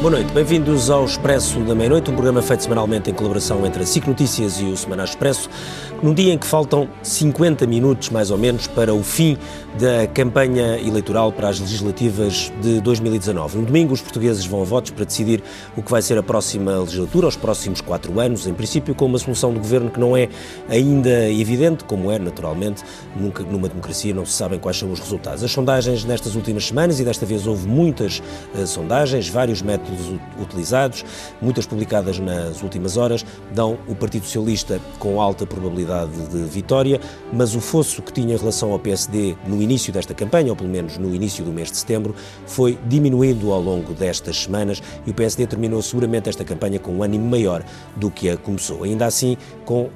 Boa noite, bem-vindos ao Expresso da Meia-Noite, um programa feito semanalmente em colaboração entre a SIC Notícias e o Semana Expresso, num dia em que faltam 50 minutos, mais ou menos, para o fim da campanha eleitoral para as legislativas de 2019. No domingo, os portugueses vão a votos para decidir o que vai ser a próxima legislatura, os próximos quatro anos, em princípio com uma solução de governo que não é ainda evidente, como é, naturalmente, nunca numa democracia não se sabem quais são os resultados. As sondagens nestas últimas semanas, e desta vez houve muitas uh, sondagens, vários métodos utilizados, muitas publicadas nas últimas horas, dão o Partido Socialista com alta probabilidade de vitória, mas o fosso que tinha em relação ao PSD no início desta campanha, ou pelo menos no início do mês de setembro, foi diminuindo ao longo destas semanas e o PSD terminou seguramente esta campanha com um ânimo maior do que a começou. Ainda assim, com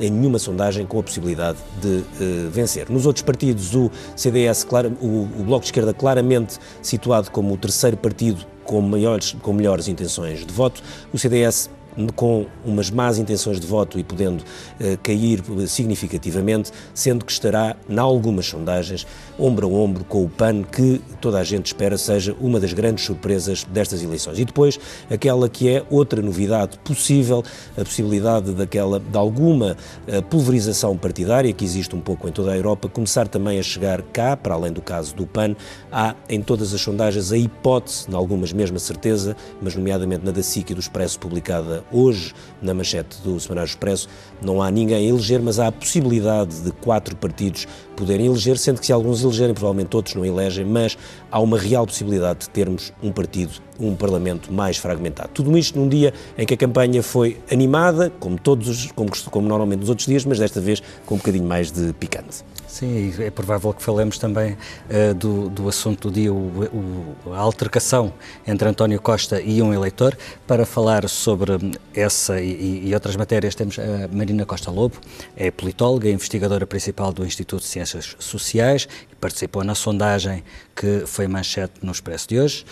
em nenhuma sondagem com a possibilidade de uh, vencer. Nos outros partidos, o CDS, claro, o, o Bloco de Esquerda, claramente situado como o terceiro partido com, maiores, com melhores intenções de voto. O CDS com umas más intenções de voto e podendo uh, cair significativamente, sendo que estará, em algumas sondagens, ombro a ombro com o PAN, que toda a gente espera seja uma das grandes surpresas destas eleições. E depois, aquela que é outra novidade possível, a possibilidade daquela, de alguma uh, pulverização partidária, que existe um pouco em toda a Europa, começar também a chegar cá, para além do caso do PAN, há em todas as sondagens a hipótese, em algumas mesma certeza, mas nomeadamente na da SIC e do Expresso publicada hoje na manchete do Semanário Expresso, não há ninguém a eleger, mas há a possibilidade de quatro partidos poderem eleger, sendo que se alguns elegerem, provavelmente outros não elegem, mas há uma real possibilidade de termos um partido, um Parlamento mais fragmentado. Tudo isto num dia em que a campanha foi animada, como todos, como, como normalmente nos outros dias, mas desta vez com um bocadinho mais de picante. Sim, é provável que falemos também uh, do, do assunto do dia, o, o, a altercação entre António Costa e um eleitor. Para falar sobre essa e, e outras matérias, temos a Marina Costa Lobo, é politóloga, investigadora principal do Instituto de Ciências Sociais e participou na sondagem que foi manchete no Expresso de hoje.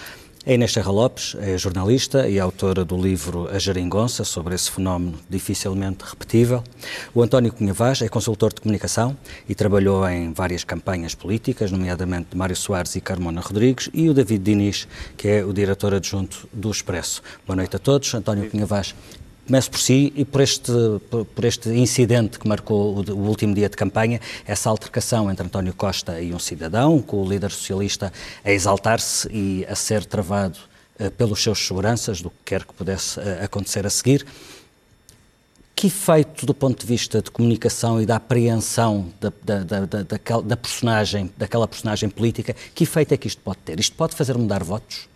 A Inês Serra Lopes é jornalista e autora do livro A Geringonça, sobre esse fenómeno dificilmente repetível. O António Cunha Vaz é consultor de comunicação e trabalhou em várias campanhas políticas, nomeadamente de Mário Soares e Carmona Rodrigues, e o David Diniz, que é o diretor adjunto do Expresso. Boa noite a todos. António Cunha Vaz Começo por si e por este, por este incidente que marcou o, o, último dia de campanha, essa altercação entre António Costa e um cidadão, com o líder socialista a exaltar-se e a ser travado uh, pelos seus seguranças, do que quer que pudesse uh, acontecer a seguir. Que efeito, do ponto de vista de comunicação e da apreensão da, da, da, da, da personagem, daquela personagem política, que efeito é que isto pode ter? Isto pode fazer mudar votos?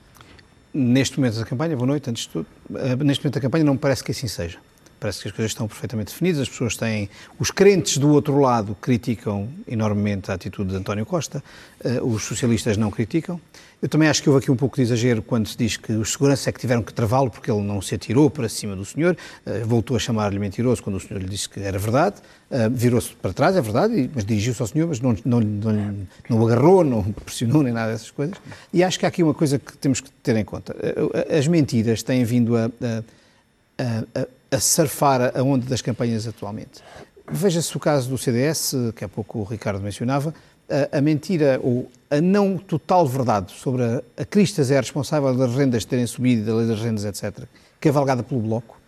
Neste momento da campanha, boa noite, antes de tudo, eh, neste momento da campanha não me parece que assim seja. Parece que as coisas estão perfeitamente definidas, as pessoas têm. Os crentes do outro lado criticam enormemente a atitude de António Costa, uh, os socialistas não criticam. Eu também acho que houve aqui um pouco de exagero quando se diz que os seguranças é que tiveram que travá-lo porque ele não se atirou para cima do senhor, uh, voltou a chamar-lhe mentiroso quando o senhor lhe disse que era verdade, uh, virou-se para trás, é verdade, mas dirigiu-se ao senhor, mas não, não, não, não agarrou, não pressionou, nem nada dessas coisas. E acho que há aqui uma coisa que temos que ter em conta. As mentiras têm vindo a, a, a a surfar a onda das campanhas atualmente. Veja-se o caso do CDS, que há pouco o Ricardo mencionava, a, a mentira ou a não total verdade sobre a, a Cristas é responsável das rendas terem subido, da lei das rendas, etc., cavalgada pelo Bloco,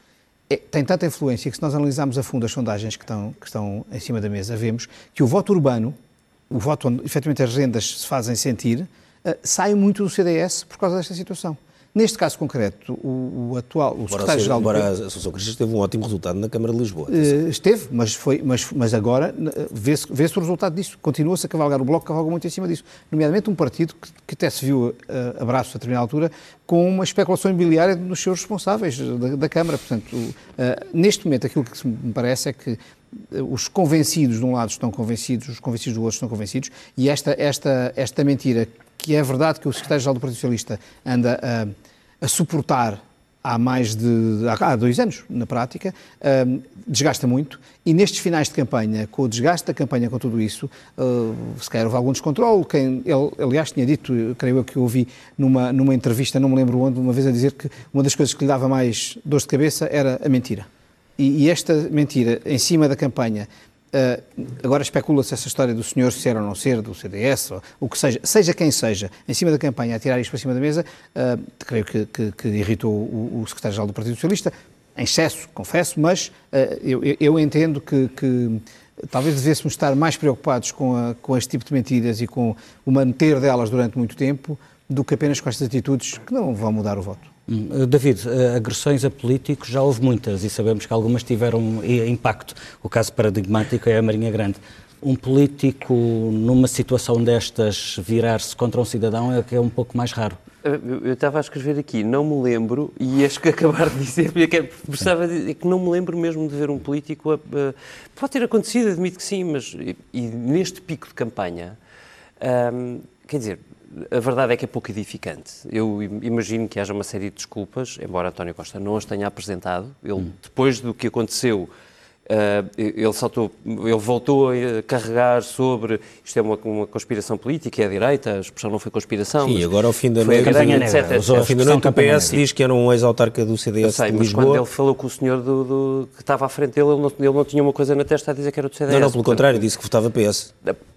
é, tem tanta influência que se nós analisarmos a fundo as sondagens que estão, que estão em cima da mesa, vemos que o voto urbano, o voto onde efetivamente as rendas se fazem sentir, uh, sai muito do CDS por causa desta situação. Neste caso concreto, o, o atual, o secretário-geral... Embora a Associação Cristas teve um ótimo resultado na Câmara de Lisboa. Uh, esteve, mas, foi, mas, mas agora vê-se vê o resultado disso. Continua-se a cavalgar. O Bloco cavalga muito em cima disso. Nomeadamente um partido que, que até se viu uh, abraço a determinada altura com uma especulação imobiliária dos seus responsáveis da, da Câmara. Portanto, uh, neste momento, aquilo que me parece é que os convencidos de um lado estão convencidos, os convencidos do outro estão convencidos, e esta, esta, esta mentira que é verdade que o secretário-geral do Partido Socialista anda a, a suportar há mais de há dois anos, na prática, um, desgasta muito e nestes finais de campanha, com o desgaste da campanha com tudo isso, uh, se calhar houve algum descontrole, quem, ele, aliás, tinha dito, creio eu que ouvi numa, numa entrevista, não me lembro onde, uma vez a dizer que uma das coisas que lhe dava mais dor de cabeça era a mentira. E, e esta mentira, em cima da campanha, Uh, agora especula-se essa história do senhor ser ou não ser, do CDS, ou o que seja, seja quem seja, em cima da campanha, a tirar isto para cima da mesa, uh, creio que, que, que irritou o, o secretário-geral do Partido Socialista, em excesso, confesso, mas uh, eu, eu, entendo que, que talvez devêssemos estar mais preocupados com, a, com este tipo de mentiras e com o manter delas durante muito tempo do que apenas com estas atitudes que não vão mudar o voto. Hum, David, eh, agressões a políticos já houve muitas e sabemos que algumas tiveram impacto. O caso paradigmático é a Marinha Grande. Um político, numa situação destas, virar-se contra um cidadão é que é um pouco mais raro. Eu estava a escrever aqui, não me lembro, e acho que acabar de dizer, precisava de, é que não me lembro mesmo de ver um político. A, a, pode ter acontecido, admito que sim, mas e, e neste pico de campanha, hum, quer dizer, a verdade é que é pouco edificante. Eu imagino que haja uma série de desculpas, embora António Costa não as tenha apresentado. Ele, hum. depois do que aconteceu, Uh, ele, saltou, ele voltou a carregar sobre isto é uma, uma conspiração política, é a direita, a expressão não foi conspiração. Sim, agora ao fim da noite, etc, ao fim da noite o PS diz que era um ex-autarca do CDS sei, de Lisboa. quando ele falou com o senhor do, do, que estava à frente dele, ele não, ele não, tinha uma coisa na testa a dizer que era do CDS. Não, não, pelo contrário, disse que votava PS.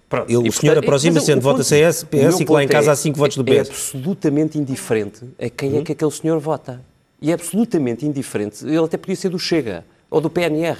Pronto. Ele, o senhor aproxima-se vota CS, PS e que lá em casa é, há 5 votos do PS. É absolutamente indiferente a quem é uhum. que aquele senhor vota. E é absolutamente indiferente. Ele até podia ser do Chega ou do PNR.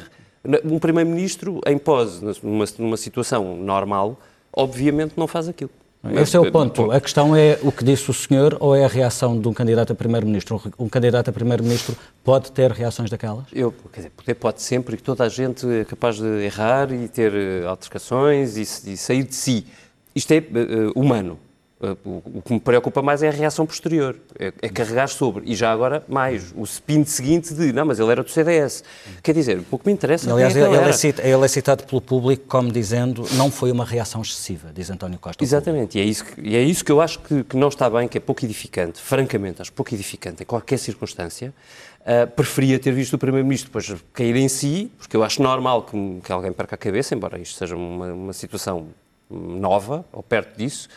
Um primeiro-ministro em pose, numa, numa situação normal, obviamente não faz aquilo. Esse é o ponto. A questão é o que disse o senhor ou é a reação de um candidato a primeiro-ministro? Um candidato a primeiro-ministro pode ter reações daquelas? Eu, quer dizer, poder pode sempre, e toda a gente é capaz de errar e ter eh, altercações e, e sair de si. Isto é uh, humano. Uh, o, que me preocupa mais é a reação posterior, é, é, carregar sobre. E já agora, mais, o spin seguinte de, não, mas ele era do CDS. Quer dizer, o que me interessa Aliás, é ele, ele, é citado, ele, é citado, pelo público como dizendo não foi uma reação excessiva, diz António Costa. Exatamente, e é, isso que, e é isso que eu acho que, que, não está bem, que é pouco edificante, francamente, acho pouco edificante em qualquer circunstância. Uh, preferia ter visto o Primeiro-Ministro depois cair em si, porque eu acho normal que, que alguém perca a cabeça, embora isto seja uma, uma situação nova, ou perto disso,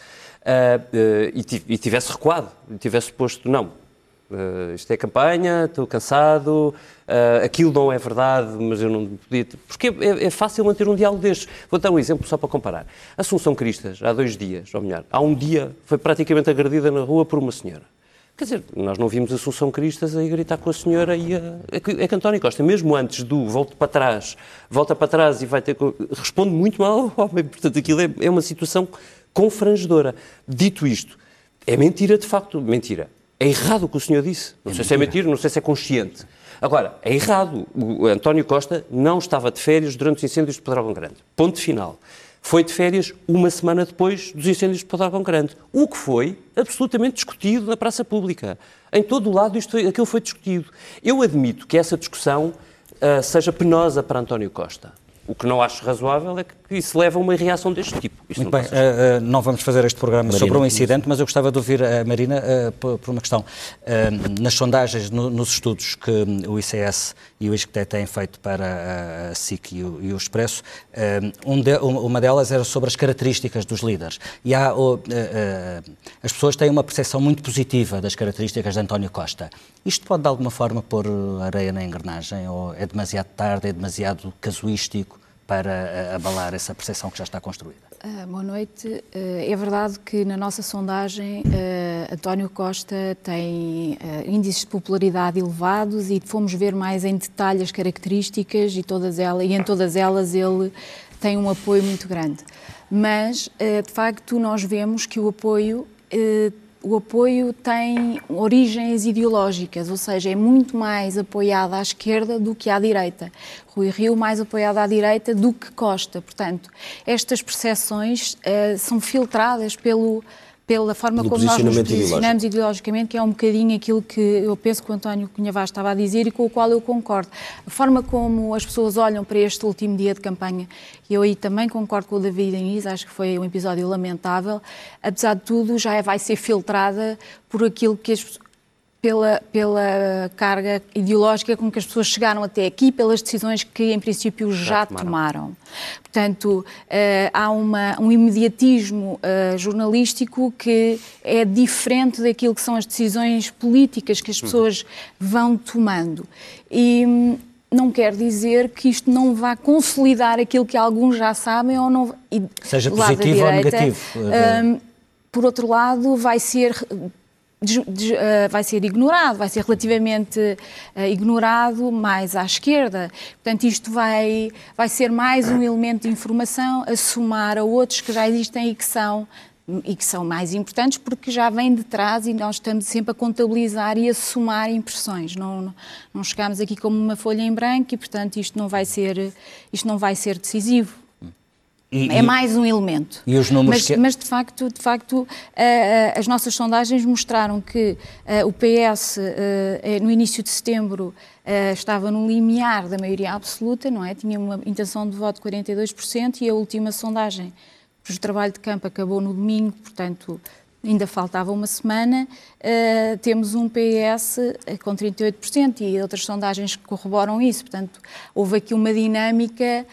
e, tivesse recuado, tivesse posto, não, uh, isto é campanha, estou cansado, aquilo não é verdade, mas eu não podia... Porque é, é, fácil manter um diálogo destes. Vou dar um exemplo só para comparar. Assunção Cristas, há dois dias, ou melhor, há um dia, foi praticamente agredida na rua por uma senhora. Quer dizer, nós não vimos Assunção Cristas aí gritar com a senhora e a, é é que António Costa, mesmo antes do volta para trás, volta para trás e vai ter. responde muito mal ao homem. Portanto, aquilo é, é uma situação confrangedora. Dito isto, é mentira de facto, mentira. É errado o que o senhor disse. Não é sei mentira. se é mentira, não sei se é consciente. Agora, é errado. O António Costa não estava de férias durante os incêndios de Pedrógão Grande. Ponto final. Foi de férias uma semana depois dos incêndios de Pedrógão Grande. O que foi absolutamente discutido na praça pública. Em todo o lado isto, aquilo foi discutido. Eu admito que essa discussão uh, seja penosa para António Costa. O que não acho razoável é que isso leva a uma reação deste tipo. Isto Muito não bem, uh, não vamos fazer este programa Marina, sobre um incidente, mas eu gostava de ouvir a Marina uh, por, por, uma questão. Uh, nas sondagens, no, nos estudos que o ICS e o ISCTE têm feito para a SIC e o, e o Expresso, um de, uma delas era sobre as características dos líderes. E há, as pessoas têm uma percepção muito positiva das características de António Costa. Isto pode, de alguma forma, pôr areia na engrenagem? Ou é demasiado tarde, é demasiado casuístico? Para eh, abalar essa percepção que já está construída. Uh, boa noite. Uh, é verdade que na nossa sondagem uh, António Costa tem índices de popularidade elevados e fomos ver mais em detalhe as características e, todas elas, e em todas elas ele tem um apoio muito grande. Mas, de facto, nós vemos que o apoio o apoio tem origens ideológicas, ou seja, é muito mais apoiado à esquerda do que à direita. Rui Rio mais apoiado à direita do que Costa. Portanto, estas percepções uh, são filtradas pelo pela forma como nós nos posicionamos ideologicamente, que é um bocadinho aquilo que eu penso que o António Cunha Vaz estava a dizer e com o qual eu concordo. A forma como as pessoas olham para este último dia de campanha, e eu aí também concordo com o David Inês, acho que foi um episódio lamentável, apesar de tudo já vai ser filtrada por aquilo que as pela, pela carga ideológica com que as pessoas chegaram até aqui, pelas decisões que, em princípio, já, já tomaram. tomaram. Portanto, uh, há uma, um imediatismo uh, jornalístico que é diferente daquilo que são as decisões políticas que as pessoas vão tomando. E, não quer dizer que isto não vá consolidar aquilo que alguns já sabem ou não. E, Seja positivo direita, ou negativo. Um, por outro lado, vai ser des, uh, vai ser ignorado, vai ser relativamente uh, ignorado mais à esquerda. Portanto, isto vai, vai ser mais um elemento de informação a somar a outros que já existem e que são e que são mais importantes porque já vêm de trás e nós estamos sempre a contabilizar e a somar impressões. Não, não chegamos aqui como uma folha em branco e, portanto, isto não vai ser, isto não vai ser decisivo. E, é mais um elemento. E os números mas, que... mas de facto, de facto, uh, as nossas sondagens mostraram que uh, o PS no início de setembro estava no limiar da maioria absoluta, não é? Tinha uma intenção de voto de 42% e a última sondagem o trabalho de campo acabou no domingo, portanto, ainda faltava uma semana. Uh, temos um PS com 38% e outras sondagens que corroboram isso. Portanto, houve aqui uma dinâmica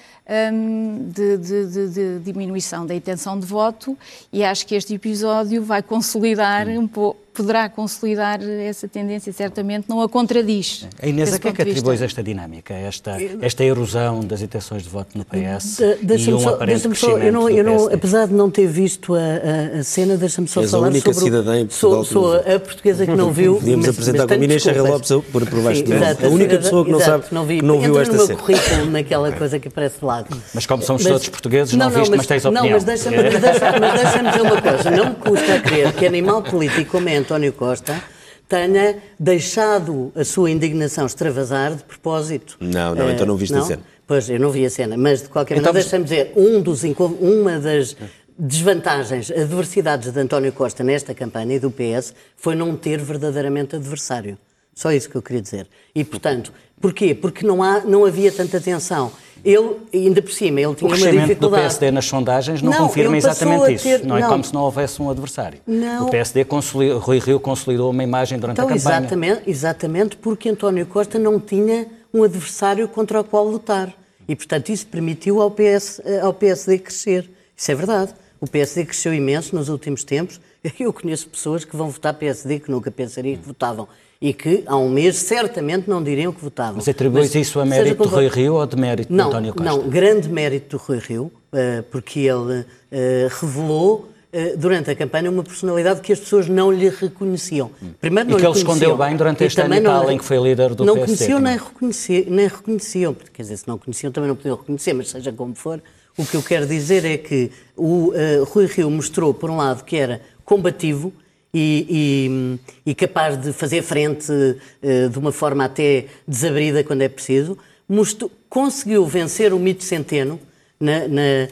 um, de, de, de, de, diminuição da intenção de voto e acho que este episódio vai consolidar um pouco poderá consolidar essa tendência, certamente não a contradiz. A Inês, a que é que atribuis esta dinâmica, esta, esta erosão das intenções de voto no PS de, e um só, aparente crescimento eu não, eu não, Apesar de não ter visto a, a, a cena, deixa-me só És falar a única sobre... cidadã em Portugal sou, sou a portuguesa que não viu... Podíamos apresentar como Inês Charra Lopes por, por baixo de A única pessoa que não exato, sabe não vi, que não viu esta cena. meu currículo, naquela coisa que aparece de lado. Mas como somos mas, todos portugueses, não, não viste, mas, mas tens opinião. Não, mas deixa-me deixa, deixa dizer uma coisa. Não me custa a crer que animal político como é António Costa tenha deixado a sua indignação extravasar de propósito. Não, não, então não viste não? a cena. Pois, eu não vi a cena, mas de qualquer então, maneira, deixa-me dizer, um dos, uma das desvantagens, adversidades de António Costa nesta campanha e do PS foi não ter verdadeiramente adversário. Só isso que eu queria dizer. E, portanto, porquê? Porque não, há, não havia tanta tensão. Ele, ainda por cima, ele tinha uma dificuldade. O do PSD nas sondagens não, não confirma exatamente isso. Ter... Não é não. como se não houvesse um adversário. Não. O PSD, consolidou, Rui Rio consolidou uma imagem durante então, a campanha. Exatamente, exatamente porque António Costa não tinha um adversário contra o qual lutar. E, portanto, isso permitiu ao, PS, ao PSD crescer. Isso é verdade. O PSD cresceu imenso nos últimos tempos. Eu conheço pessoas que vão votar PSD que nunca pensariam que votavam e que há um mês certamente não diriam que votavam. Mas atribuis isso a mérito do Rui Rio ou de mérito não, de António Costa? Não, grande mérito do Rui Rio, eh, porque ele eh, revelou eh, durante a campanha uma personalidade que as pessoas não lhe reconheciam. Primeiro, não e que ele escondeu bem durante este ano e tal em que foi líder do não PSD. Não conheciam nem, reconheciam, nem reconheciam, quer dizer, se não conheciam também não podiam reconhecer, mas seja como for, o que eu quero dizer é que o uh, Rui Rio mostrou, por um lado, que era combativo, e, e, e capaz de fazer frente uh, de uma forma até desabrida quando é preciso, mostrou, conseguiu vencer o mito centeno na, na,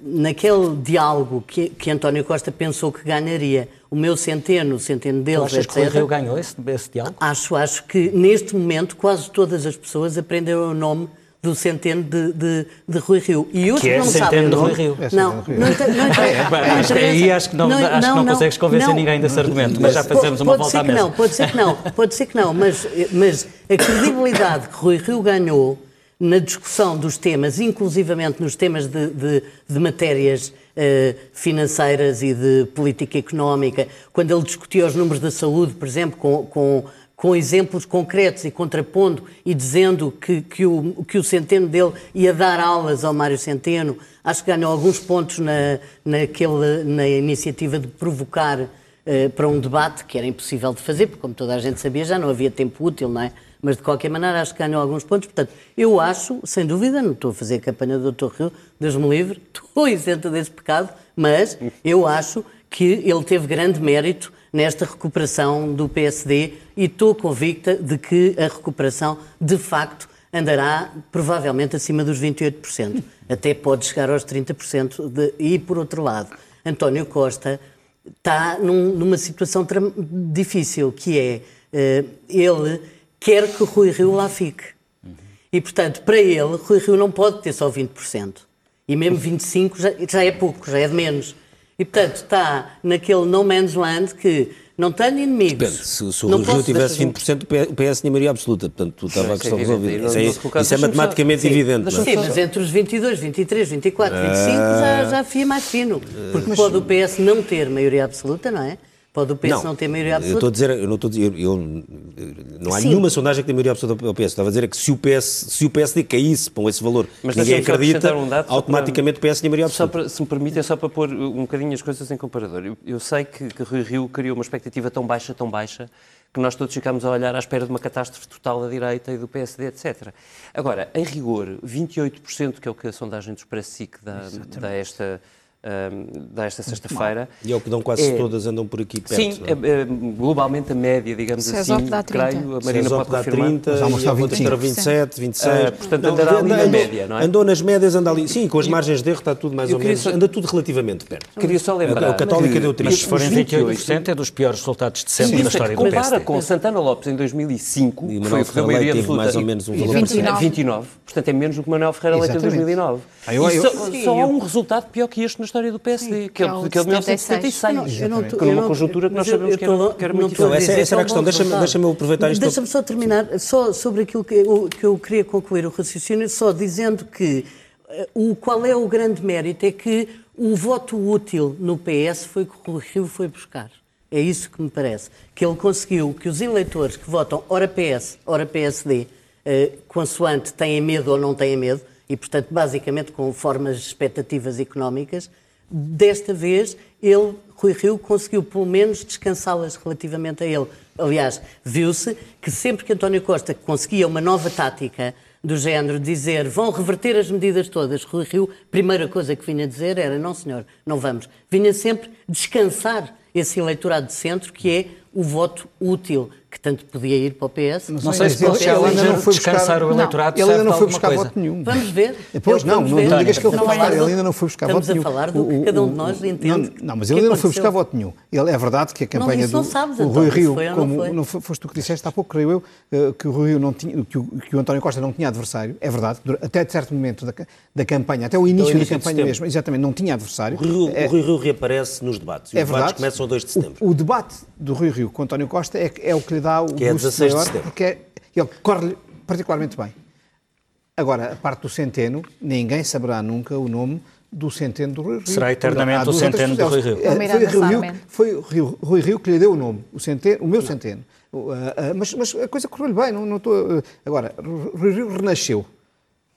naquele diálogo que, que António Costa pensou que ganharia. O meu centeno, o centeno deles, achas etc. que o Rio ganhou esse, esse diálogo? Acho, acho que neste momento quase todas as pessoas aprenderam o nome do centeno de, de, de Rui Rio. E os que, que é não sabem de Rui Rio. É não, não, não, acho que aí acho que não, não, acho que não, consegues convencer ninguém desse argumento, mas já fazemos uma volta à mesa. Não, pode ser que não, pode ser que não, mas, mas a credibilidade que Rui Rio ganhou na discussão dos temas, inclusivamente nos temas de, de, de matérias uh, financeiras e de política económica, quando ele discutia os números da saúde, por exemplo, com, com com exemplos concretos e contrapondo e dizendo que, que, o, que o Centeno dele ia dar aulas ao Mário Centeno. Acho que ganhou alguns pontos na, naquele, na iniciativa de provocar uh, para um debate que era impossível de fazer, porque, como toda a gente sabia, já não havia tempo útil, não é? Mas, de qualquer maneira, acho que ganhou alguns pontos. Portanto, eu acho, sem dúvida, não estou a fazer a campanha do Dr. Rio, Deus me livre, estou isento desse pecado, mas eu acho que ele teve grande mérito nesta recuperação do PSD e estou convicta de que a recuperação, de facto, andará provavelmente acima dos 28%. Até pode chegar aos 30%. De... E, por outro lado, António Costa está num, numa situação difícil, que é uh, ele quer que Rui Rio lá fique. E, portanto, para ele, Rui Rio não pode ter só 20%. E mesmo 25% já, já é pouco, já é de menos. E, portanto, está naquele no man's land que não tenho inimigos. Depende, se, se o Rui Rio tivesse 20%, o PS tinha maioria absoluta. Portanto, estava a questão resolvida. Isso, é, isso é matematicamente sim, evidente. Sim, mas entre os 22, 23, 24, 25 já, já fia mais fino. Porque mas, pode o PS não ter maioria absoluta, não é? Pode o PS não, não ter maioria absoluta? Eu estou a dizer, eu não estou a dizer, eu, não há Sim. nenhuma sondagem que tenha maioria absoluta ao PS. Estava a dizer é que se o, PS, se o PSD caísse com esse valor, Mas ninguém acredita, um dado, automaticamente para, o PS tinha maioria absoluta. Para, se me permite, é só para pôr um bocadinho as coisas em comparador. Eu, eu sei que, que Rui Rio criou uma expectativa tão baixa, tão baixa, que nós todos ficamos a olhar à espera de uma catástrofe total da direita e do PSD, etc. Agora, em rigor, 28%, que é o que a sondagem do Expresso SIC dá, dá esta desta sexta-feira. E é o que dão quase é, todas, andam por aqui perto. Sim, é? É, globalmente a média, digamos César assim, dá 30. creio, a Marina pode dá confirmar. 30, já mostrou 25. 27, 26. Uh, portanto, não, andará ali na média, não é? Andou nas médias, anda ali. Sim, com as margens de erro está tudo mais ou menos, só, anda tudo relativamente perto. Queria só lembrar. A Católica deu 30. Mas se forem 28%, é dos piores resultados de sempre na história do PSD. Compara com Santana Lopes em 2005, que foi a maioria absoluta. mais ou menos um valor 29. 29. Portanto, é menos do que Manuel Ferreira Leite em 2009. Só há um resultado pior que este história do PSD, que é o que é de 1976, eu não, eu numa conjuntura que nós sabemos que era, que era muito difícil. Essa, essa era a questão, deixa-me deixa aproveitar isto. Deixa-me só terminar, só sobre aquilo que eu, que eu queria concluir o raciocínio, só dizendo que uh, o, qual é o grande mérito é que o voto útil no PS foi que o Rio foi buscar. É isso que me parece. Que ele conseguiu que os eleitores que votam ora PS, ora PSD, uh, consoante têm medo ou não têm medo, e, portanto, basicamente com formas de expectativas económicas, Desta vez, ele, Rui Rio, conseguiu pelo menos descansá-las relativamente a ele. Aliás, viu-se que sempre que António Costa conseguia uma nova tática do género dizer vão reverter as medidas todas, Rui Rio, primeira coisa que vinha dizer era não senhor, não vamos. Vinha sempre descansar esse eleitorado de centro que é o voto útil, que tanto podia ir para o PS. Não, não sei se pode ele ainda não foi descansar o eleitorado. Ele ainda não foi buscar coisa. voto nenhum. Vamos ver. Pois não, não, não digas que ele foi buscar. Ele ainda não foi buscar voto nenhum. Estamos a falar do que cada um de nós entende. Não, mas ele ainda não foi buscar voto nenhum. Ele, é verdade que a campanha do o Rui Rio, como não foste tu que disseste há pouco, creio eu, eh, que o Rui Rio não tinha, que o António Costa não tinha adversário. É verdade. Até de certo momento da campanha, até o início da campanha mesmo, exatamente, não tinha adversário. O é- Rui Rio reaparece nos debates. Os debates começam a 2 de setembro. O debate do Rui Rio com António Costa é, é o que lhe dá o que é 16 maior, de setembro. porque é, ele corre particularmente bem. Agora, a parte do centeno, ninguém saberá nunca o nome do centeno do Rui Rio. Será eternamente o centeno do Rui Rio. É, foi, Rui Rio, foi o Rio, Rui Rio que lhe deu o nome, o, centeno, o meu centeno. Mas, mas, a coisa correu-lhe bem. Não, não estou, uh, agora, Rui Rio renasceu.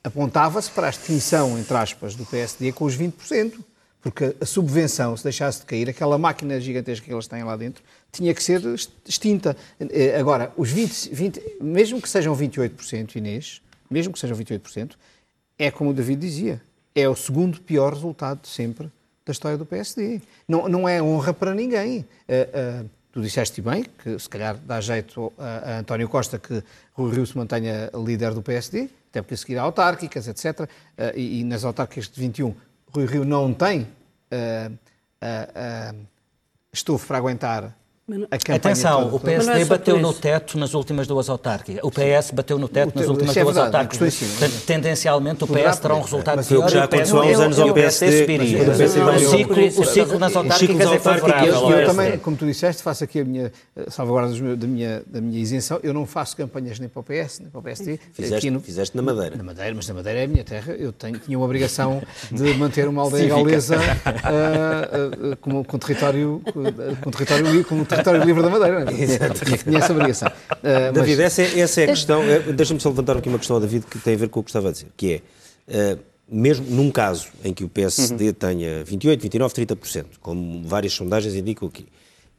Apontava-se para a extinção, entre aspas, do PSD com os 20%. Porque a subvenção, se deixasse de cair, aquela máquina gigantesca que eles têm lá dentro, tinha que ser extinta. Eh, agora, os 20, 20 mesmo que sejam 28%, Inês, mesmo que sejam 28%, é como o David dizia, é o segundo pior resultado de sempre da história do PSD. Não, não é honra para ninguém. Uh, uh, tu disseste bem que se calhar dá jeito a, a António Costa que Rui Rio se mantenha líder do PSD, até porque a seguir há autárquicas, etc. Uh, e, e nas autárquicas de 21 Rui Rio não tem uh, uh, estofo para aguentar Atenção, o PSD é bateu no teto nas últimas duas autárquicas. O PS bateu no teto nas últimas é duas autárquicas. Tendencialmente, o PS terá um resultado pior. O que já aconteceu há uns anos ao PSD. O ciclo nas autárquicas é favorável. Eu também, como tu disseste, faço aqui a minha salvaguarda da minha, da minha isenção. Eu não faço campanhas nem para o PS, nem para o PSD. Fizeste na Madeira. Na Madeira, mas na Madeira é a minha terra. Eu tinha uma obrigação de manter uma aldeia gaulesa com território com território território livre da Madeira. Tinha, tinha essa obrigação. Uh, David, mas... essa, é, essa é a questão. É, deixa-me só levantar aqui uma questão, David, que tem a ver com o que estava a dizer, que é. Uh, mesmo num caso em que o PSD uhum. tenha 28, 29, 30%, como várias sondagens indicam aqui,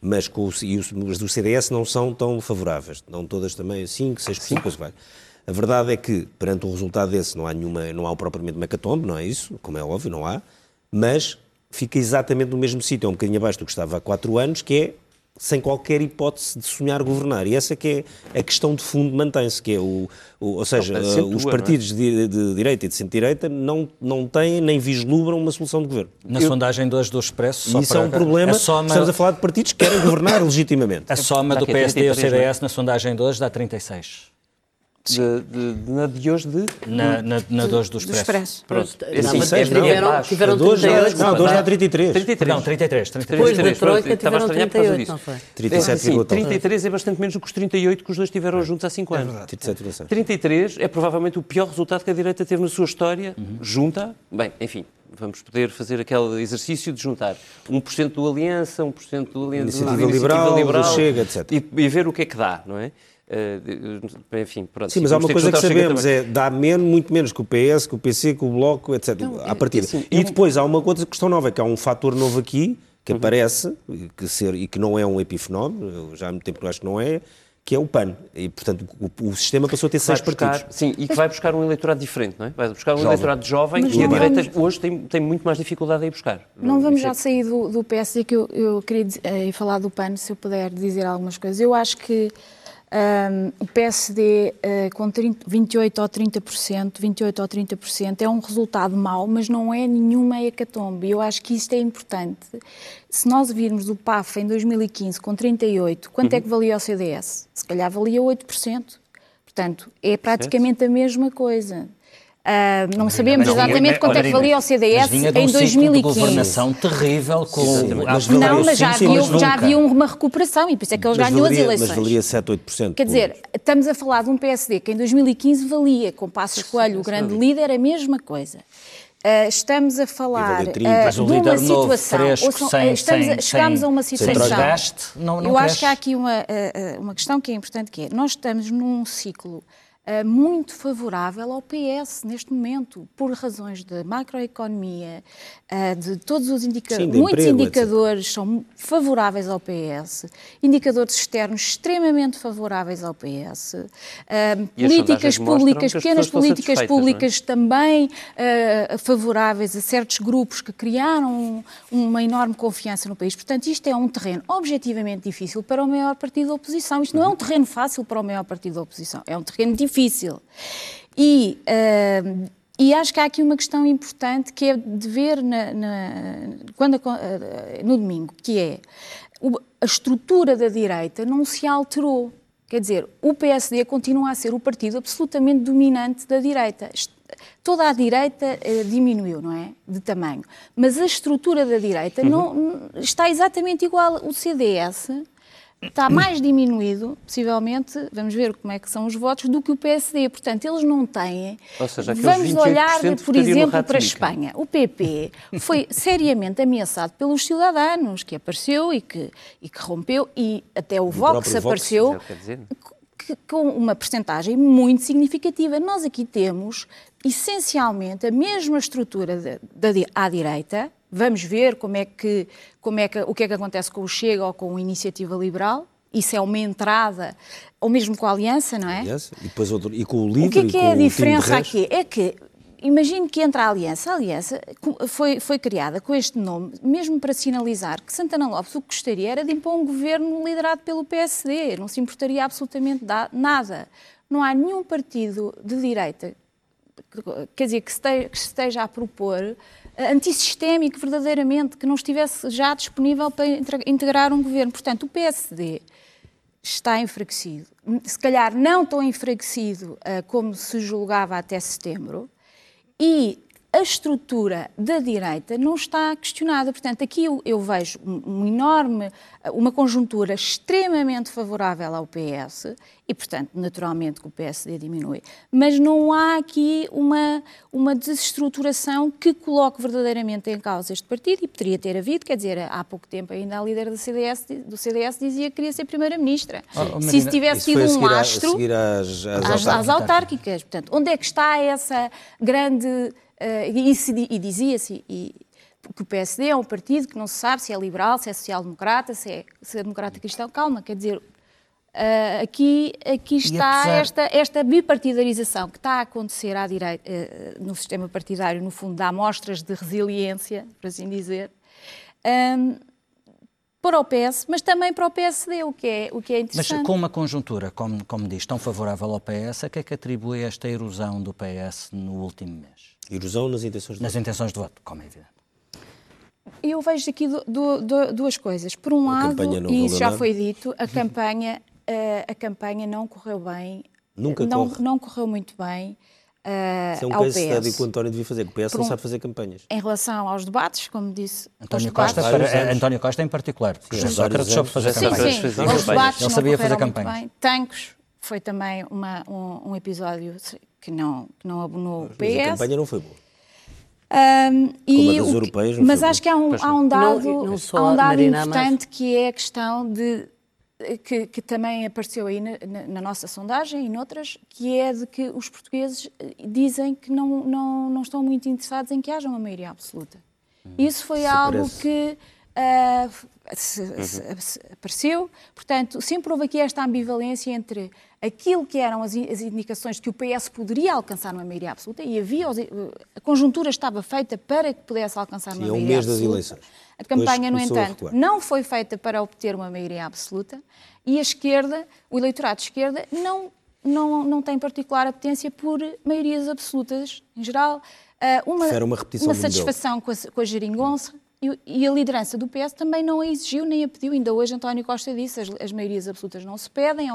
mas com o, e os, as do CDS não são tão favoráveis, não todas também 5, 6%, coisa vai. A verdade é que, perante um resultado desse, não há, nenhuma, não há propriamente mecatombe, não é isso? Como é óbvio, não há, mas fica exatamente no mesmo sítio, é um bocadinho abaixo do que estava há quatro anos, que é sem qualquer hipótese de sonhar governar. E essa que é a questão de fundo mantém-se, que é o, o ou seja, uh, os é? partidos é? de, de, direita e de centro-direita não, não têm nem vislumbram uma solução de governo. Na Eu, sondagem hoje do Expresso... isso é um problema, soma, estamos a falar de partidos que querem governar legitimamente. A soma do PSD e do CDS na sondagem de hoje dá 36. De, de, de, na de hoje de? Na, na, na de hoje do Expresso. Expresso. Pronto. Não, mas tiveram, tiveram 38. Não, de hoje dá 33. 33. Não, 33. 33. Depois da Troika tiveram 38, não foi? 37, é, 33 é bastante menos do que os 38 que os dois tiveram juntos há 5 anos. É 37, 33 é provavelmente o pior resultado que a direita teve na sua história, uhum. junta, bem, enfim, vamos poder fazer aquele exercício de juntar 1% do Aliança, 1% do Aliança Iniciativa do Liberal, do Chega, etc. E, e ver o que é que dá, não é? Uh, enfim, pronto. Sim, mas há uma coisa que, sabemos, também. é dá menos, muito menos que o PS, que o PC, que o Bloco, etc. Não, à partida. assim, e depois há uma outra questão nova, que há um fator novo aqui, Uhum. que aparece, que ser, e que não é um epifenómeno, eu já há muito tempo que eu acho que não é, que é o PAN. E, portanto, o, o sistema passou a ter seis buscar, partidos. sim, e que vai buscar um eleitorado diferente, não é? Vai buscar um Jovem. eleitorado jovem Mas e a não direita vamos- hoje tem, tem muito mais dificuldade a ir buscar. Não vamos Isso é- já sair do, do PSD, que eu, eu queria dizer- eh, falar do PAN, se eu puder dizer algumas coisas. Eu acho que ahm, o PSD eh, com 30, 28 ou 30%, 28 ou 30% é um resultado mau, mas não é nenhuma hecatombe. Eu acho que isto é importante. Se nós virmos o PAF em 2015 com 38, quanto é que valia o CDS? Se calhar valia 8%. Portanto, é praticamente a mesma coisa. Ah, não sabemos Mas exatamente quanto é que valia o mas CDS vinha de um em ciclo 2015. de governação terrível com Exatamente. a Mas aprovar Não, mas já havia, mas já havia uma recuperação e por isso é que eles ganham valeria, as eleições. mas valeria 7, 8%. Quer dizer, estamos a falar de um PSD que em 2015 valia, com Passos Coelho, o grande líder, a mesma coisa. Ah, estamos a falar valia 30. Mas o de uma novo, situação. fresco, ouçam, sem, estamos a- chegamos sem, a uma sem situação. desgaste, não, não Eu acho cresce. que há aqui uma, ah, uma questão que é importante, que é, nós estamos num ciclo muito favorável ao PS neste momento, por razões de macroeconomia, ah, de todos os indicadores, muitos emprego, indicadores são favoráveis ao PS, indicadores externos extremamente favoráveis ao PS, ah, E as políticas públicas, que as pequenas políticas satisfeitas, públicas também ah, favoráveis a certos grupos que criaram uma enorme confiança no país. Portanto, isto é um terreno objetivamente difícil para o maior partido da oposição. Isto não é um terreno fácil para o maior partido da oposição, é um terreno difícil. E, ah, e acho que há aqui uma questão importante que é de ver na- na- quando, ah, no domingo, que é a estrutura da direita não se alterou. Quer dizer, o PSD continua a ser o partido absolutamente dominante da direita. Toda a direita eh, diminuiu, não é? De tamanho. Mas a estrutura da direita não, não- está exatamente igual. O CDS está mais diminuído, possivelmente, vamos ver como é que são os votos, do que o PSD. Portanto, eles não têm. Ou seja, vamos 28% olhar, por exemplo, para a. Espanha. O PP foi seriamente ameaçado pelos cidadãos, que apareceu e que, e que rompeu, e até o Vox próprio Vox, apareceu o que que- com uma percentagem muito significativa. Nós aqui temos, essencialmente, a mesma estrutura da di- à direita. Vamos ver como é que, como é que, o que é que acontece com o Chega ou com a Iniciativa Liberal. Isso é uma entrada, ou mesmo com a Aliança, não é? Yes. E, depois outro, e com o livro O que é que é a diferença aqui? É que, imagine que entra a Aliança. A Aliança foi, foi criada com este nome, mesmo para sinalizar que Santana Lopes o que gostaria era de impor um governo liderado pelo PSD. Não se importaria absolutamente da- nada. Não há nenhum partido de direita, que- quer dizer, que esteja, que esteja a propor antissistémico verdadeiramente, que não estivesse já disponível para integra- integrar um governo. Portanto, o PSD está enfraquecido. Se calhar não tão enfraquecido ah, como se julgava até setembro. E a estrutura da direita não está questionada. Portanto, aqui eu, eu vejo um, um enorme, uma conjuntura extremamente favorável ao PS e, portanto, naturalmente que o PSD diminui. Mas não há aqui uma, uma desestruturação que coloque verdadeiramente em causa este partido e poderia ter havido, quer dizer, há pouco tempo ainda a líder do CDS, do CDS dizia que queria ser primeira-ministra. Oh, oh, Se isso tivesse sido um seguir, a, a astro seguir às, às, às autárquicas. Portanto, onde é que está essa grande. Eh, e e dizia-se que o PSD é um partido que não se sabe se é liberal, se é social-democrata, se é, se é democrata cristão. Calma, quer dizer, eh, aqui, aqui está apesar- esta, esta bipartidarização que está a acontecer à direita, eh, no sistema partidário, no fundo, dá mostras de resiliência, por assim dizer. Ahm, para o PS, mas também para o PSD, o que é, o que é Mas interessante. com uma conjuntura, como, como diz, tão favorável ao PS, a que é que atribui esta erosão do PS no último mês? Erosão nas intenções de Nas intenções de voto, como é evidente. Eu vejo aqui du- du- du- duas coisas. Por um A lado, e isso já foi dito, a campanha, eh, a campanha não correu bem. Nunca não, corre. não correu muito bem eh, Isso é um ao case study PS. que o António devia fazer, que o PS Por não um- sabe fazer campanhas. Em relação aos debates, como disse, António debates, Costa, vários para. António Costa em particular, porque Sim, Sócrates soube fazer Sim, campanhas. sim. faziam Os campanhas. debates Ele não sabia fazer campanhas. bem. Tancos foi também uma- um, um episódio que não, que não abonou o Mas a PS. campanha não foi boa. Um, e a das europeias, mas acho que há um, há um dado, não, não há um dado Marina, importante mas... que é a questão de que, que, também apareceu aí na, na, nossa sondagem e noutras, que é de que os portugueses eh, dizem que não, não, não estão muito interessados em que haja uma maioria absoluta. Isso foi algo parece. que uh, se, uhum. se, apareceu. Portanto, sempre houve aqui esta ambivalência entre aquilo que eram as, as, indicações de que o PS poderia alcançar uma maioria absoluta, e havia, a conjuntura estava feita para que pudesse alcançar uma Sim, maioria absoluta. um mês absoluta. das eleições. A campanha, no entanto, não foi feita para obter uma maioria absoluta e a esquerda, o eleitorado de esquerda, não, não, não tem particular apetência por maiorias absolutas em geral. Ah, uma, uma, uma satisfação com a, com a geringonça e, a liderança do PS também não a exigiu nem a pediu. Ainda hoje António Costa disse as, as maiorias absolutas não se pedem,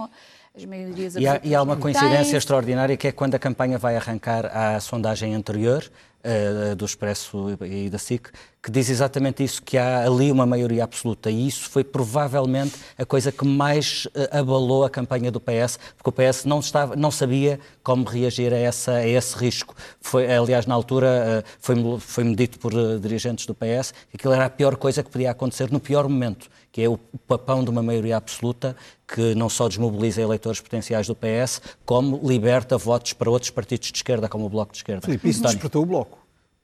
as maiorias absolutas. E há, e há uma coincidência têm. extraordinária que é quando a campanha vai arrancar à sondagem anterior, uh, do Expresso e da SIC, que diz exatamente isso, que há ali uma maioria absoluta. E isso foi provavelmente a coisa que mais uh, abalou a campanha do PS, porque o PS não, estava, não sabia como reagir a, essa, a esse risco. Foi, aliás, na altura, foi, foi-me dito por dirigentes do PS que aquilo era a pior coisa que podia acontecer no pior momento, que é o papão de uma maioria absoluta que não só desmobiliza eleitores potenciais do PS, como liberta votos para outros partidos de esquerda, como o Bloco de Esquerda. Filipe, isso despertou o Bloco.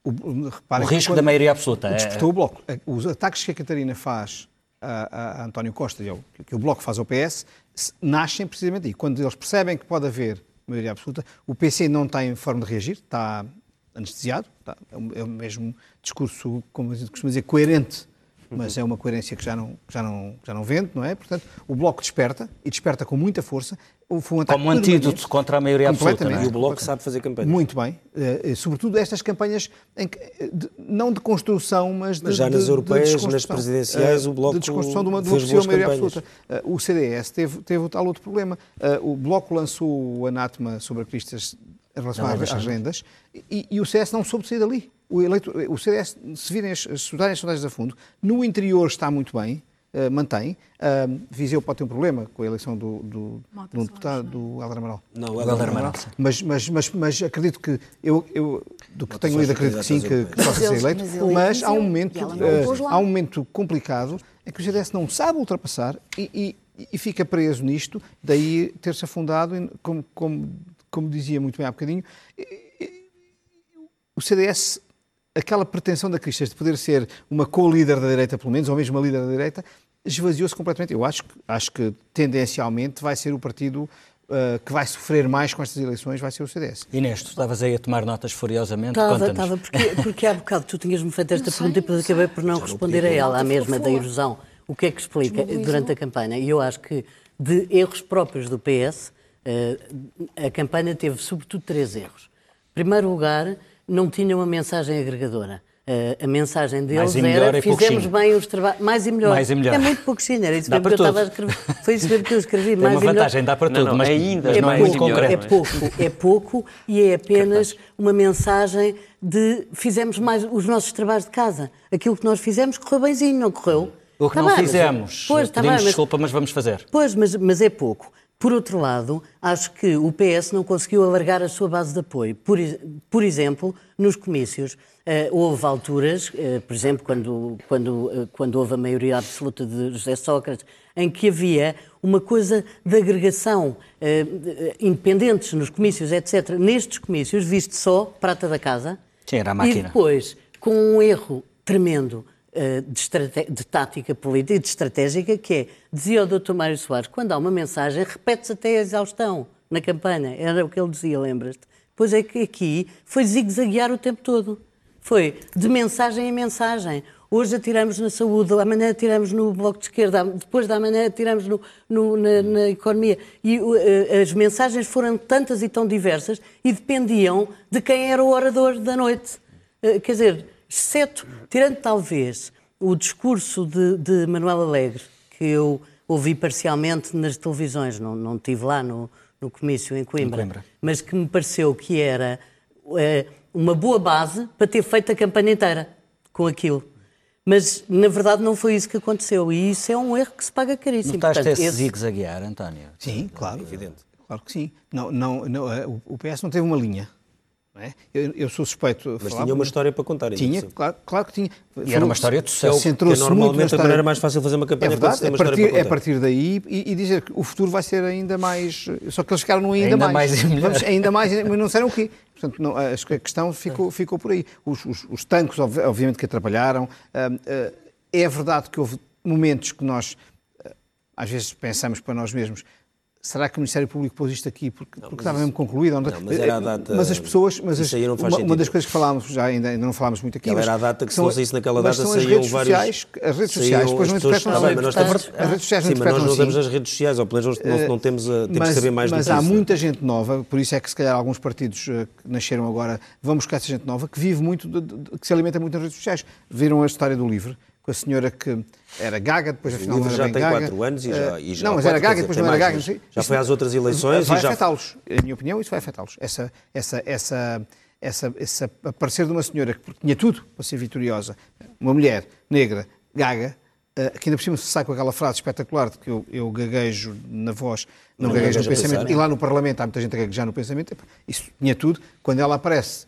O, o risco da maioria absoluta. É- despertou é... o Bloco. Os ataques que a Catarina faz a, a António Costa e ao, que o Bloco faz ao PS nascem precisamente aí. Quando eles percebem que pode haver maioria absoluta, o PC não tem forma de reagir, está anestesiado, está, é o mesmo discurso, como a gente costuma dizer, coerente mas é uma coerência que já não, já não, já não vende, não é? Portanto, o Bloco desperta, e desperta com muita força. Foi um Como antídoto contra a maioria absoluta. É? E o Bloco sabe fazer campanhas. Muito bem. Uh, sobretudo estas campanhas, em que, eh, de, não de construção, mas de Mas já nas de, europeias, nas presidenciais, uh, o Bloco de desconstrução de uma, de uma possível maioria campanhas. absoluta. Uh, o CDS teve, teve o tal outro problema. o Bloco lançou o anátema sobre cristas em relação às, às rendas e, e o CS não soube sair dali o, eleito, o CDS, se virem as, estudarem as sondagens a fundo, no interior está muito bem, uh, mantém. Uh, Viseu pode ter um problema com a eleição do, do, do deputado, do Helder Amaral. Não, o Helder Amaral. Mas, mas, mas, mas acredito que, eu, eu do que tenho lido, acredito que sim, que, que possa ser eleito. Mas, há um momento, uh, há um momento complicado em que o CDS não sabe ultrapassar e, e, e fica preso nisto, daí ter-se afundado, como, como, como dizia muito bem há bocadinho, o CDS aquela pretensão da Cristas de poder ser uma co-líder da direita, pelo menos, ou mesmo uma líder da direita, esvaziou-se completamente. Eu acho, acho que, tendencialmente, vai ser o partido uh, que vai sofrer mais com estas eleições, vai ser o CDS. Inês, tu estavas aí a tomar notas furiosamente, Estava, estava, porque, porque há bocado tu tinhas-me feito esta não pergunta sei, e depois acabei por não responder a ela, a mesma da erosão. O que é que explica durante a campanha? E eu acho que de erros próprios do PS, uh, eh, a campanha teve sobretudo três erros. Em primeiro lugar, não tinha uma mensagem agregadora. Uh, a mensagem deles era fizemos bem os trabalhos. Mais e melhor. Mais e melhor. É muito pouquinho, era isso mesmo que eu estava a escrever. Foi isso mesmo que eu escrevi. Tem mais uma vantagem, dá para tudo, não, não, mas ainda é, mais pouco, melhor, é pouco, é pouco e é apenas uma mensagem de fizemos mais os nossos trabalhos de casa. Aquilo que nós fizemos correu bemzinho, não correu? O que tá não bem, fizemos, pois, tá pedimos bem, desculpa, mas vamos fazer. Pois, mas, mas é pouco. Por outro lado, acho que o PS não conseguiu alargar a sua base de apoio. Por, por exemplo, nos comícios, uh, houve alturas, uh, por exemplo, quando, quando, uh, quando houve a maioria absoluta de José Sócrates, em que havia uma coisa de agregação, independentes nos comícios, etc. Nestes comícios, visto só prata da casa. Sim, era a máquina. E depois, com um erro tremendo eh, de, de, tática política e de estratégica, que é, dizia o Dr. Mário Soares, quando há uma mensagem, repete-se até a exaustão na campanha. Era o que ele dizia, lembras-te? Pois é que aqui foi zigue-zaguear o tempo todo. Foi de mensagem em mensagem. Hoje atiramos na saúde, amanhã atiramos no Bloco de Esquerda, depois da manhã atiramos no, no, na, na, economia. E uh, as mensagens foram tantas e tão diversas e dependiam de quem era o orador da noite. Uh, quer dizer, exceto, tirando talvez o discurso de, de Manuel Alegre, que eu ouvi parcialmente nas televisões, não, não estive lá no, no comício em Coimbra, em Coimbra, mas que me pareceu que era é, uma boa base para ter feito a campanha inteira com aquilo. Mas, na verdade, não foi isso que aconteceu. E isso é um erro que se paga caríssimo. Notaste Portanto, esse, esse... zigue-zaguear, António? Sim, claro. É evidente. Claro que sim. Não, não, não, eh, o PS não teve uma linha. É? Eu, eu, sou suspeito. Mas tinha uma história para contar. Tinha, claro, claro, que tinha. E era uma história de sucesso. Normalmente a maneira mais fácil fazer uma campanha é verdade, é a partir, é partir daí e, e, dizer que o futuro vai ser ainda mais. Só que eles ficaram no ainda, ainda mais. mais Vamos, ainda mais, mas não disseram o quê? Portanto, não, a questão ficou, ficou por aí. Os, os, os tanques, obviamente, que atrapalharam. É verdade que houve momentos que nós, às vezes, pensamos para nós mesmos será que o Ministério Público pôs isto aqui porque, não, porque estava mesmo concluído? Não, mas era a data... Mas as pessoas... Mas as, uma, uma, das coisas que falámos, já ainda, ainda não falámos muito aqui... Ela era a data que, se fosse isso naquela data, saíam as vários... Sociais, as redes sociais, depois não interpretam assim. As redes sociais não Sim, mas nós não assim. usamos as redes sociais, ou pelo menos não, não temos, a, temos mas, que saber mais mas Mas há isso. muita gente nova, por isso é que se calhar alguns partidos que nasceram agora vão buscar essa gente nova, que vive muito, que se alimenta muito nas redes sociais. Viram a história do livro, com a senhora que era gaga, depois afinal não era já bem tem gaga. quatro anos e já, e já Não, mas era gaga, depois não era gaga. Já, já foi às outras eleições vai e já... afetá-los. Na minha opinião, isso vai afetá-los. Essa, essa, essa, essa, essa aparecer de uma senhora que tinha tudo para ser vitoriosa, uma mulher negra, gaga, que ainda por cima se sai com aquela frase espetacular de que eu, eu gaguejo na voz, não, não gaguejo no pensamento, pensar, e lá no Parlamento há muita gente a gaguejar no pensamento, isso tinha tudo. Quando ela aparece,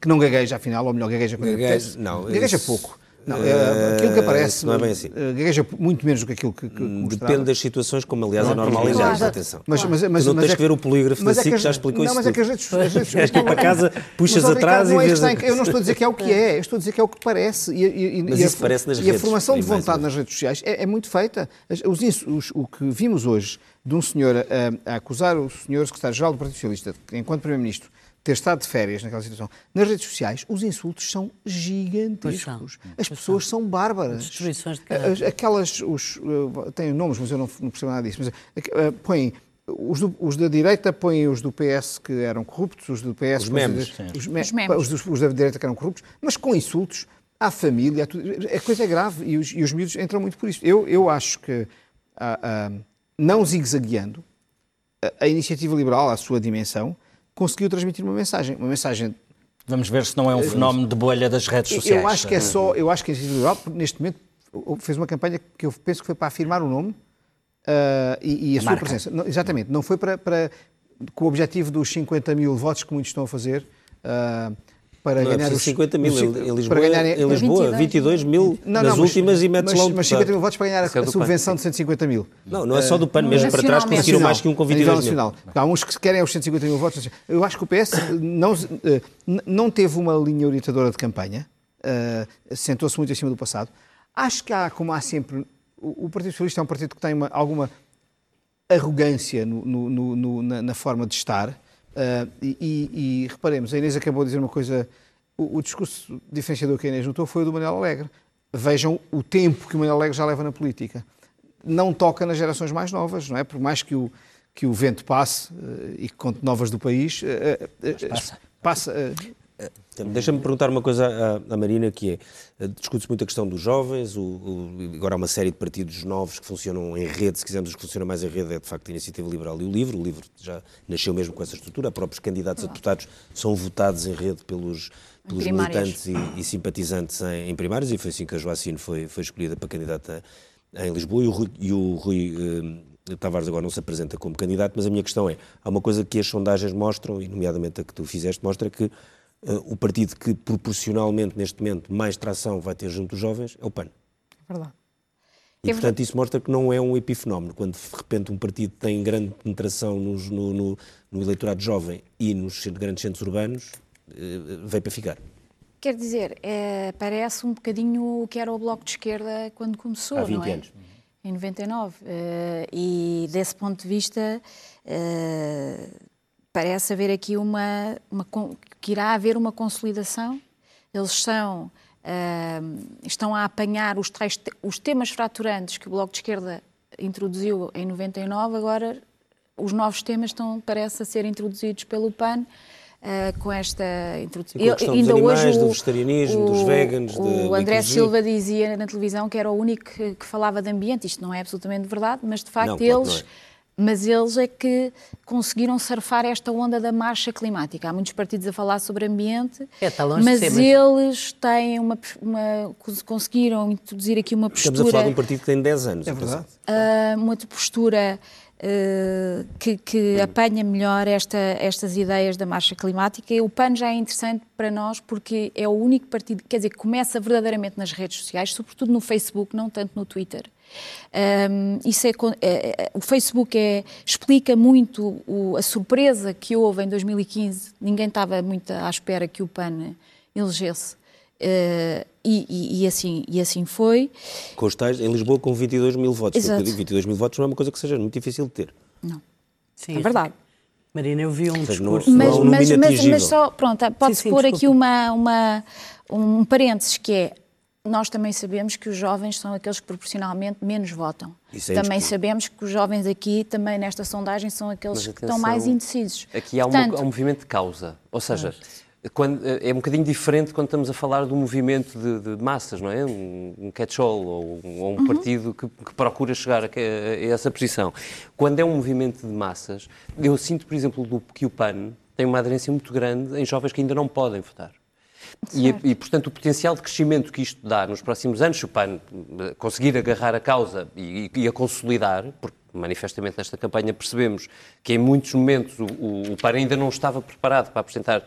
que não gagueja afinal, ou melhor, gagueja quando gagueja, não, gagueja isso... pouco. Não, é, aquilo que aparece não é bem assim. gagueja muito menos do que aquilo que, que Depende das situações, como aliás é normal em claro. atenção. Mas, mas, mas, não mas tens é que ver o polígrafo da SIC que já explicou não, isso mas é que as redes, as redes que ir para casa, puxas atrás e vês... Eu não estou a dizer que é o que é, eu estou a dizer que é o que parece. E, e, mas e isso a, parece nas e redes. E a formação de vontade nas redes sociais é, é muito feita. Os, os, o que vimos hoje de um senhor a, a acusar o senhor secretário-geral do Partido Socialista, enquanto Primeiro-Ministro, ter estado de férias naquela situação. Nas redes sociais, os insultos são gigantescos. As pessoas são bárbaras. Destruições de caráter. Aquelas, os, têm nomes, mas eu não, não percebo nada disso. Mas uh, põem os, do, os, da direita põem os do PS que eram corruptos, os do PS... Os memes. Os, os, me, os, memes. Os, os, da direita que eram corruptos, mas com insultos à família, a tudo, a coisa é grave e os, e os miúdos entram muito por isso. Eu, eu acho que, uh, uh, não zigue-zagueando, a, a iniciativa liberal, à sua dimensão, conseguiu transmitir uma mensagem, uma mensagem Vamos ver se não é um fenómeno de bolha das redes sociais. Eu acho que é só, eu acho que Iniciativa Liberal, neste momento, fez uma campanha que eu penso que foi para afirmar o nome uh, e, e, a, sua presença. Não, exatamente, não foi para, para, com o objetivo dos 50 mil votos que muitos estão a fazer. Uh, para não ganhar é os 50 mil os, em Lisboa, para ganhar, em Lisboa 22 mil não, nas não, últimas mas, e metes um mas 50 mil votos para ganhar a, a subvenção de 150 mil. Não, não é só do PAN, mesmo para trás conseguiram mais que um com 22 mil. Nacional. Há uns que querem os 150 mil votos. Eu acho que o PS não, não teve uma linha orientadora de campanha, uh, sentou-se muito acima do passado. Acho que há, como há sempre, o, o Partido Socialista é um partido que tem uma, alguma arrogância no, no, no, na, na forma de estar. Uh, e, e, reparemos, a Inês acabou de dizer uma coisa, o, o, discurso diferenciador que a Inês notou foi o do Manuel Alegre. Vejam o tempo que o Manuel Alegre já leva na política. Não toca nas gerações mais novas, não é? Por mais que o, que o vento passe uh, e que conte novas do país, uh, passa. passa Deixa-me perguntar uma coisa à, à Marina, que é, discute-se muito a questão dos jovens, o, o, agora há uma série de partidos novos que funcionam em rede, se quisermos, os que funcionam mais em rede é de facto a Iniciativa Liberal e o LIVRE, o LIVRE já nasceu mesmo com essa estrutura, próprios candidatos a deputados são votados em rede pelos, pelos militantes e, e, simpatizantes em, em, primários, e foi assim que a Joacine foi, foi escolhida para candidata em Lisboa, e o Rui, e o Rui eh, Tavares agora não se apresenta como candidato, mas a minha questão é, há uma coisa que as sondagens mostram, e nomeadamente a que tu fizeste, mostra que o partido que proporcionalmente neste momento mais tração vai ter junto dos jovens é o PAN. É verdade. E, é portanto, verdade. isso mostra que não é um epifenómeno. Quando, de repente, um partido tem grande penetração nos, no, no, no, eleitorado jovem e nos grandes centros urbanos, uh, veio para ficar. Quer dizer, é, parece um bocadinho o que era o Bloco de Esquerda quando começou, Há 20 não é? anos. Em 99. Uh, e, desse ponto de vista, parece haver aqui uma, uma, que irá haver uma consolidação. Eles são, uh, estão a apanhar os, tais, os temas fraturantes que o Bloco de Esquerda introduziu em 99, agora os novos temas estão, parece, a ser introduzidos pelo PAN. Uh, com esta introdução. Ainda animais, hoje o, do vegetarianismo, o, dos veganos, o André Silva dizia na televisão que era o único que, que, falava de ambiente. Isto não é absolutamente verdade, mas de facto não, eles mas eles é que conseguiram surfar esta onda da marcha climática. Há muitos partidos a falar sobre ambiente, é, está longe mas, de ser, mas eles têm uma, uma, conseguiram introduzir aqui uma postura... Estamos a falar de um partido que tem 10 anos. É verdade. Uh, uma postura uh, que, que apanha melhor esta, estas ideias da marcha climática. E o PAN já é interessante para nós porque é o único partido, quer dizer, que começa verdadeiramente nas redes sociais, sobretudo no Facebook, não tanto no Twitter. Um, isso é, é, o Facebook é, explica muito o, a surpresa que houve em 2015. Ninguém estava muito à espera que o PAN elegesse. Uh, e, e, e, assim, e assim foi. Com os tais, em Lisboa, com 22 mil votos. Exato. 22 mil votos não é uma coisa que seja muito difícil de ter. Não. Sim, é verdade. Marina, eu vi um discurso... Mas, mas, mas, mas, só, pronto, pode-se pôr aqui uma, uma, um parênteses que é nós também sabemos que os jovens são aqueles que proporcionalmente menos votam. É também sabemos que os jovens aqui, também nesta sondagem, são aqueles atenção, que estão mais indecisos. Aqui há, Portanto, um, um movimento de causa. Ou seja, quando, é um bocadinho diferente quando estamos a falar de um movimento de, de massas, não é? Um, um catch-all ou um, ou um uhum. partido que, que, procura chegar a, a, essa posição. Quando é um movimento de massas, eu sinto, por exemplo, do, que o PAN tem uma aderência muito grande em jovens que ainda não podem votar. E, e, portanto, o potencial de crescimento que isto dá nos próximos anos, se o PAN eh, conseguir agarrar a causa e, e a consolidar, porque manifestamente nesta campanha percebemos que em muitos momentos o, o, o PAN ainda não estava preparado para apresentar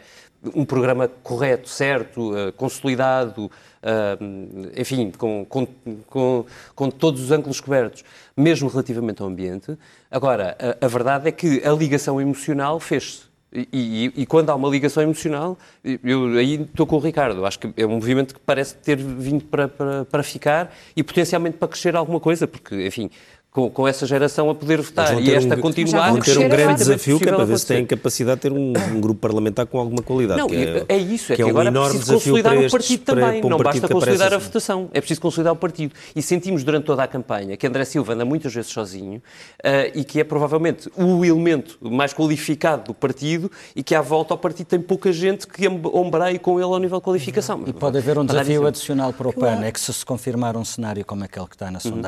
um programa correto, certo, uh, consolidado, uh, enfim, com, com, com, com, todos os ângulos cobertos, mesmo relativamente ao ambiente. Agora, a, a verdade é que a ligação emocional fez-se. E, e, e, quando há uma ligação emocional, eu aí estou com o Ricardo. Acho que é um movimento que parece ter vindo para, para, para ficar e potencialmente para crescer alguma coisa, porque, enfim, com, com, essa geração a poder votar e esta um, continuar. Vão ter um grande desafio que é para ver se têm capacidade de ter um, um, grupo parlamentar com alguma qualidade. Não, é, é, isso, é que, que é agora um é preciso consolidar o partido também, para, um não basta consolidar a votação, é preciso consolidar o partido. E sentimos durante toda a campanha que André Silva anda muitas vezes sozinho uh, e que é provavelmente o elemento mais qualificado do partido e que à volta ao partido tem pouca gente que ombreie com ele ao nível de qualificação. E pode haver um desafio adicional para o PAN, é que se se confirmar um cenário como aquele que está na uhum.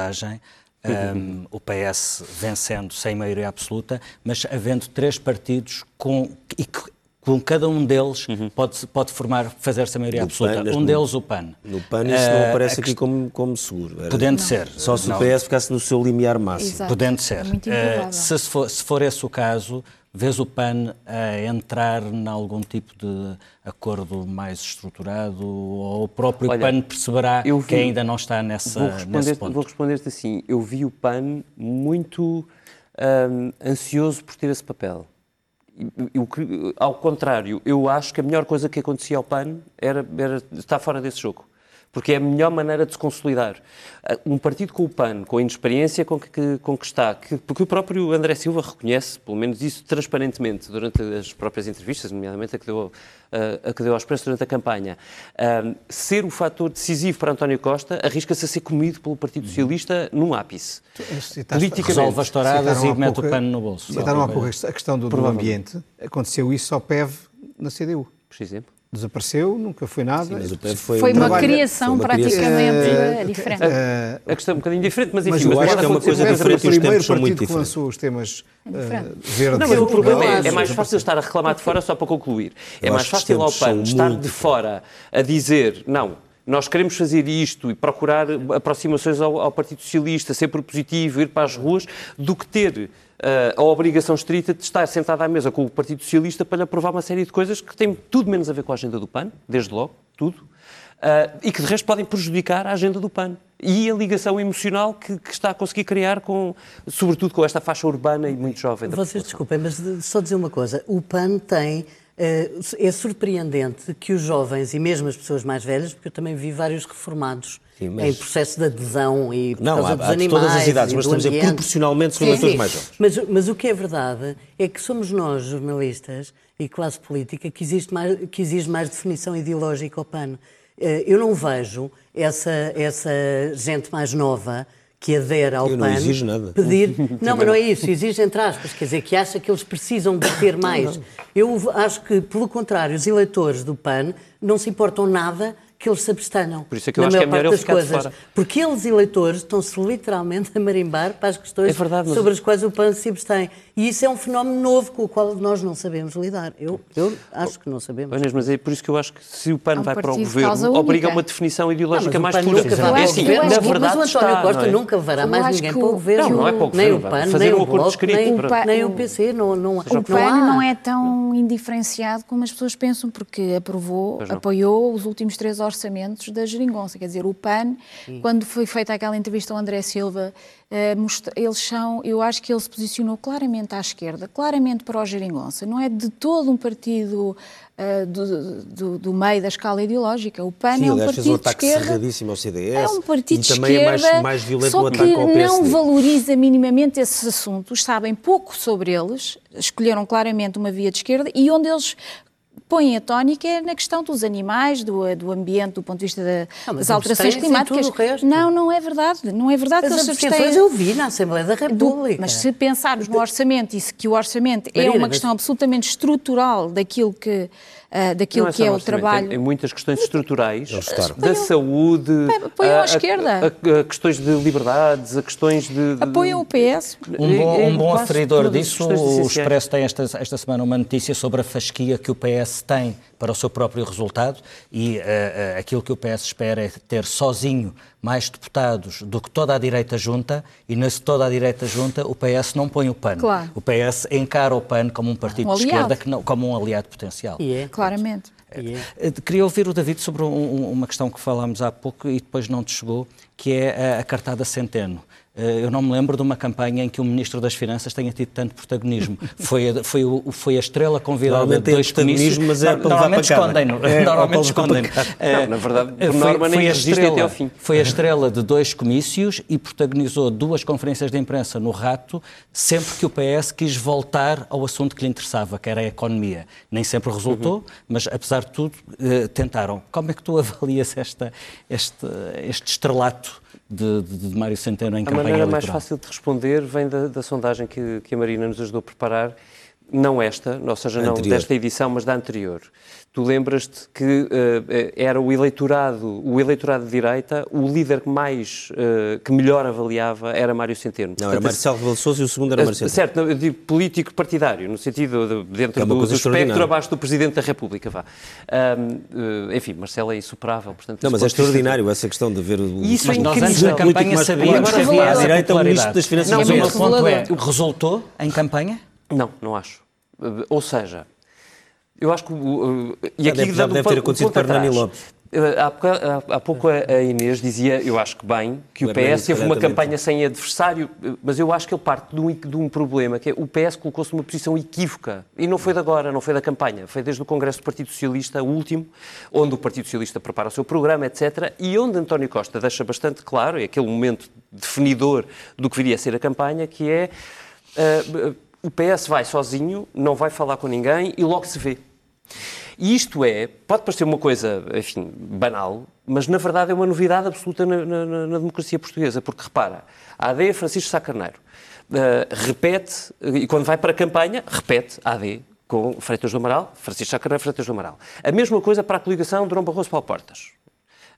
Um, o PS vencendo sem maioria absoluta, mas havendo três partidos com, e com cada um deles uhum. pode, pode formar, fazer-se a maioria no absoluta. PAN, um deles, o PAN. No PAN isso uh, não aparece aqui como, como seguro. Era, podendo não. ser. Só se não. o PS ficasse no seu limiar máximo. Exato. Podendo ser. É uh, se, for, se for esse o caso, Vês o PAN a entrar em algum tipo de acordo mais estruturado ou o próprio Olha, PAN perceberá vi, que ainda não está nessa, vou nesse ponto? Vou responder-te assim, eu vi o PAN muito hum, ansioso por ter esse papel. Eu, ao contrário, eu acho que a melhor coisa que acontecia ao PAN era, era estar fora desse jogo porque é a melhor maneira de se consolidar. Ah, um partido com o PAN, com a inexperiência com que, com que está, que, porque o próprio André Silva reconhece, pelo menos isso transparentemente, durante as próprias entrevistas, nomeadamente a que deu, a, a que deu ao Expresso durante a campanha, um, ser o fator decisivo para António Costa arrisca-se a ser comido pelo Partido Socialista num ápice. Politicamente. Resolve as touradas e mete o pano no bolso. Citaram há pouco a questão do, do ambiente. Aconteceu isso ao PEV na CDU. Por exemplo desapareceu, nunca foi nada. Sim, foi, foi, uma criação foi uma praticamente criação. Uh, diferente. Uh, a questão é um bocadinho diferente, mas enfim, mas, eu acho que é uma coisa diferente. O primeiro partido que lançou os temas uh, verdes. Não, mas o problema é, é mais fácil estar a reclamar de fora só para concluir. É mais fácil ao PAN estar de fora a dizer, não, nós queremos fazer isto e procurar aproximações ao, ao Partido Socialista, ser propositivo, ir para as ruas, do que ter a obrigação estrita de estar sentado à mesa com o Partido Socialista para lhe aprovar uma série de coisas que têm tudo menos a ver com a agenda do PAN, desde logo, tudo, uh, e que de resto podem prejudicar a agenda do PAN. E a ligação emocional que, que, está a conseguir criar, com, sobretudo com esta faixa urbana e muito jovem. Vocês desculpem, mas só dizer uma coisa: o PAN tem eh, é surpreendente que os jovens e mesmo as pessoas mais velhas, porque eu também vi vários reformados sim, mas... em processo de adesão e por não, causa há, dos há animais. todas as idades, mas estamos a dizer proporcionalmente são eleitores mais jovens. Mas, mas o que é verdade é que somos nós, jornalistas e classe política, que, existe mais, que exige mais definição ideológica ao PAN. Eh, eu não vejo essa, essa gente mais nova que adere ao eu PAN. Não exige nada. Pedir. Não, mas não é isso, exige entre aspas, quer dizer, que acha que eles precisam de ter mais. Eu acho que, pelo contrário, os eleitores do PAN não se importam nada que eles se abstenham. Por isso é que eu na acho que é maior melhor das ficar de coisas. fora. Porque eles, eleitores, estão-se literalmente a marimbar para as questões É verdade, mas- sobre as quais o PAN se abstém. E isso é um fenómeno novo com o qual nós não sabemos lidar. Eu, eu acho que não sabemos. Inês, mas é por isso que eu acho que se o PAN É um vai para o de governo, obriga a uma definição ideológica Não, mas mais o pura. É para o assim, na Mas verdade o António está, Costa não é? nunca levará Eu mais ninguém que para o o- governo. Não, não é para o nem governo, o vai PAN, fazer nem um o acordo Bloco, escrito, nem, pronto. nem o O- PC. Não, não, O PAN há. não é tão indiferenciado como as pessoas pensam, porque aprovou, não. apoiou os últimos três orçamentos da geringonça. Quer dizer, o PAN, quando foi feita aquela entrevista ao André Silva, eh, eles são, eu acho que ele se posicionou claramente à esquerda, claramente para o geringonça. Não é de todo um partido eh, do, do- do meio da escala ideológica. O PAN Sim, é um aliás, fez um partido de ataque esquerda. ao CDS. É um partido e de também esquerda, é mais, mais violento só que ataque não valoriza minimamente esses assuntos, sabem pouco sobre eles, escolheram claramente uma via de esquerda e onde eles põem a tónica é na questão dos animais, do, do ambiente, do ponto de vista da- Ah, das alterações climáticas. Não, não é verdade. Não é verdade As que se abstenções eu vi na Assembleia da Do- República. mas se pensarmos no orçamento e se que o orçamento é Marina, uma mas- questão absolutamente estrutural daquilo que, ah, daquilo Não que é o trabalho. Em, em muitas questões estruturais, da saúde, apoiam à a- a- esquerda. a- a questões de liberdades, a questões de. de- Apoiam o PS. Um bom, em um bom aferidor disso, o. Expresso tem esta, esta semana uma notícia sobre a fasquia que o PS tem para o seu próprio resultado e eh, eh, aquilo que o PS espera é ter sozinho mais deputados do que toda a direita junta e nesse toda a direita junta o PS não põe o PAN. Claro. O PS encara o PAN como um partido Um de esquerda, que não, como um aliado potencial. E é. Claramente. E é. Eh, Queria ouvir o David sobre um- uma questão que falámos há pouco e depois não te chegou, que é a, a cartada Centeno. Eh, Eu não me lembro de uma campanha em que o Ministro das Finanças tenha tido tanto protagonismo. Foi a, foi o- foi a estrela convidada de dois comícios. mas é Normalmente escondem-no. É, para Normalmente escondem-no. Não, na verdade, por foi- norma, nem foi a resistem estrela- até ao fim. Foi a estrela de dois comícios e protagonizou duas conferências de imprensa no rato, sempre que o PS quis voltar ao assunto que lhe interessava, que era a economia. Nem sempre resultou, mas apesar de tudo, eh, tentaram. Como é que tu avalias esta, este, este estrelato de, de- de Mário Centeno em A campanha maneira eleitoral? mais fácil de responder vem da, da sondagem que, que a Marina nos ajudou a preparar, não esta, ou seja, não Anterior. desta edição, mas da anterior. Tu lembras-te que eh, era o eleitorado, o eleitorado de direita, o líder que mais, eh, que melhor avaliava era Mário Centeno. Não, era Portanto, Marcelo Rebelo Sousa e o segundo era Eh, Marcelo. Certo, não, eu digo político partidário, no sentido de, dentro É do, do espectro abaixo do Presidente da República, vá. Eh, enfim, Marcelo é insuperável, portanto... Não, mas é extraordinário essa questão de ver o. Isso Mas é nós antes da campanha sabíamos que havia À essa direita, o Ministro das. Finanças Não, é mas o meu ponto é, resultou em campanha? Não, não acho. Uh, Ou seja, eu acho que. uh, e aqui deve- já deve ter acontecido Hernani atrás. Lopes. Uh, Há, pouco- há- pouco a Inês dizia, eu acho que bem, que o, PS teve uma campanha sem adversário, uh, mas eu acho que ele parte de um, de um problema, que é o PS colocou-se numa posição equívoca. E não foi de agora, não foi da campanha, foi desde o Congresso do Partido Socialista, o último, onde o Partido Socialista prepara o seu programa, etc. E onde António Costa deixa bastante claro, é aquele momento definidor do que viria a ser a campanha, que é. uh, o PS vai sozinho, não vai falar com ninguém e logo se vê. E isto é, pode parecer uma coisa, enfim, banal, mas na verdade é uma novidade absoluta na, na- na- democracia portuguesa, porque repara, a AD é Francisco Sá Carneiro, eh, repete, e quando vai para a campanha, repete a AD com Freitas do Amaral, Francisco Sá Carneiro, Freitas do Amaral. A mesma coisa para a coligação Dom Barroso Paulo Portas.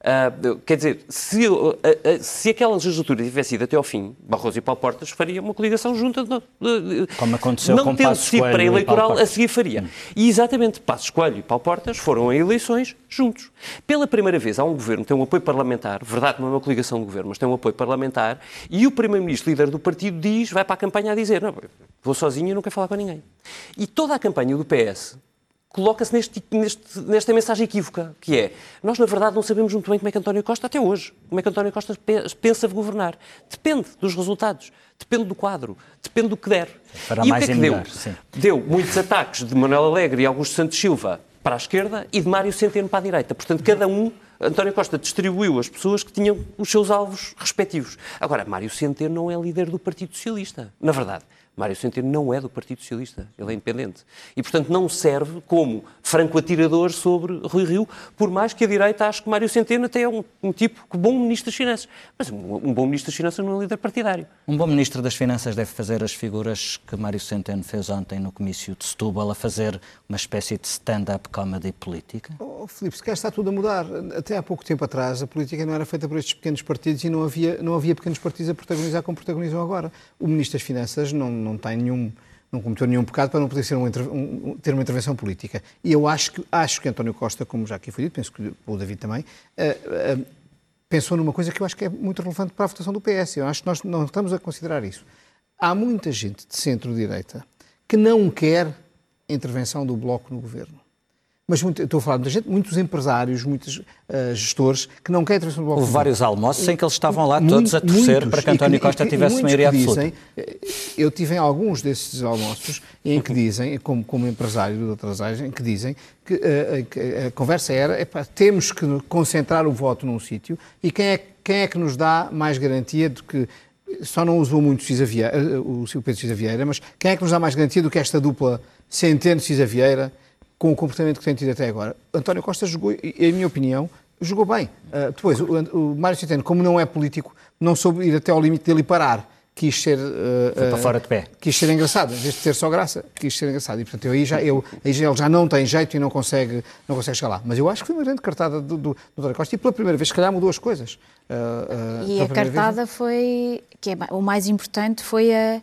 Ah, quer dizer, se, uh, uh, se aquela legislatura tivesse ido até ao fim, Barroso e Paulo Portas faria uma coligação junta, de, de- Como aconteceu não com tendo Passos sido pré-eleitoral, a seguir faria. E exatamente, Passos Coelho e Paulo Portas foram a eleições juntos. Pela primeira vez há um governo, tem um apoio parlamentar, verdade, não é uma coligação de governo, mas tem um apoio parlamentar, e o primeiro-ministro, líder do partido, diz, vai para a campanha a dizer, não, vou sozinho e não quero falar com ninguém. E toda a campanha do PS coloca-se neste, neste- nesta mensagem equívoca, que é, nós na verdade não sabemos muito bem como é que António Costa, até hoje, como é que António Costa pe- pensa governar. Depende dos resultados, depende do quadro, depende do que der. Fará e o mais que é que deu? melhor, sim. Deu muitos ataques de Manuel Alegre e Augusto Santos Silva para a esquerda e de Mário Centeno para a direita. Portanto, cada um, António Costa distribuiu as pessoas que tinham os seus alvos respectivos. Agora, Mário Centeno não é líder do Partido Socialista. Na verdade, Mário Centeno não é do Partido Socialista, ele é independente. E, portanto, não serve como franco-atirador sobre Rui Rio, por mais que a direita ache que Mário Centeno até é um, um tipo que bom ministro das Finanças. Mas um, um, bom ministro das Finanças não é um líder partidário. Um bom ministro das Finanças deve fazer as figuras que Mário Centeno fez ontem no comício de Setúbal, a fazer uma espécie de stand-up comedy política? Oh, Filipe, se calhar está tudo a mudar. Até há pouco tempo atrás, a política não era feita por estes pequenos partidos e não havia, não havia pequenos partidos a protagonizar como protagonizam agora. O Ministro das Finanças não, não tem nenhum não cometeu nenhum pecado para não poder ser um, um, ter uma intervenção política. E eu acho que, acho que António Costa, como já aqui foi dito, penso que o David também, uh, uh, pensou numa coisa que eu acho que é muito relevante para a votação do PS. Eu acho que nós não estamos a considerar isso. Há muita gente de centro-direita que não quer intervenção do Bloco no governo mas muito, estou a falar de muita gente, muitos empresários, muitos uh, gestores que não querem do Bloco. Houve vários almoços em que eles estavam lá todos a torcer muitos, para que António Costa que, tivesse maioria absoluta. Eh, eu tive em alguns desses almoços em que dizem, como, como empresário de outras áreas, em que dizem que, uh, que a conversa era, epá, temos que concentrar o voto num sítio e quem é, quem é que nos dá mais garantia de que só não usou muito Cisa Vieira, o Pedro Cisa Vieira, mas quem é que nos dá mais garantia do que esta dupla Centeno-Cisa Vieira com o comportamento que tem tido até agora. António Costa jogou, em minha opinião, jogou bem. Uh, depois, o, o Mário Centeno, como não é político, não soube ir até ao limite dele e parar. Quis ser. Uh, Foi para fora de pé. Quis ser engraçado, em vez de ter só graça, quis ser engraçado. E, portanto, eu, aí, já, eu, aí já, ele já não tem jeito e não consegue, não consegue chegar lá. Mas eu acho que foi uma grande cartada do, do, Costa e pela primeira vez, se calhar, mudou as coisas. Uh, e a cartada vez... foi. que é o mais importante foi a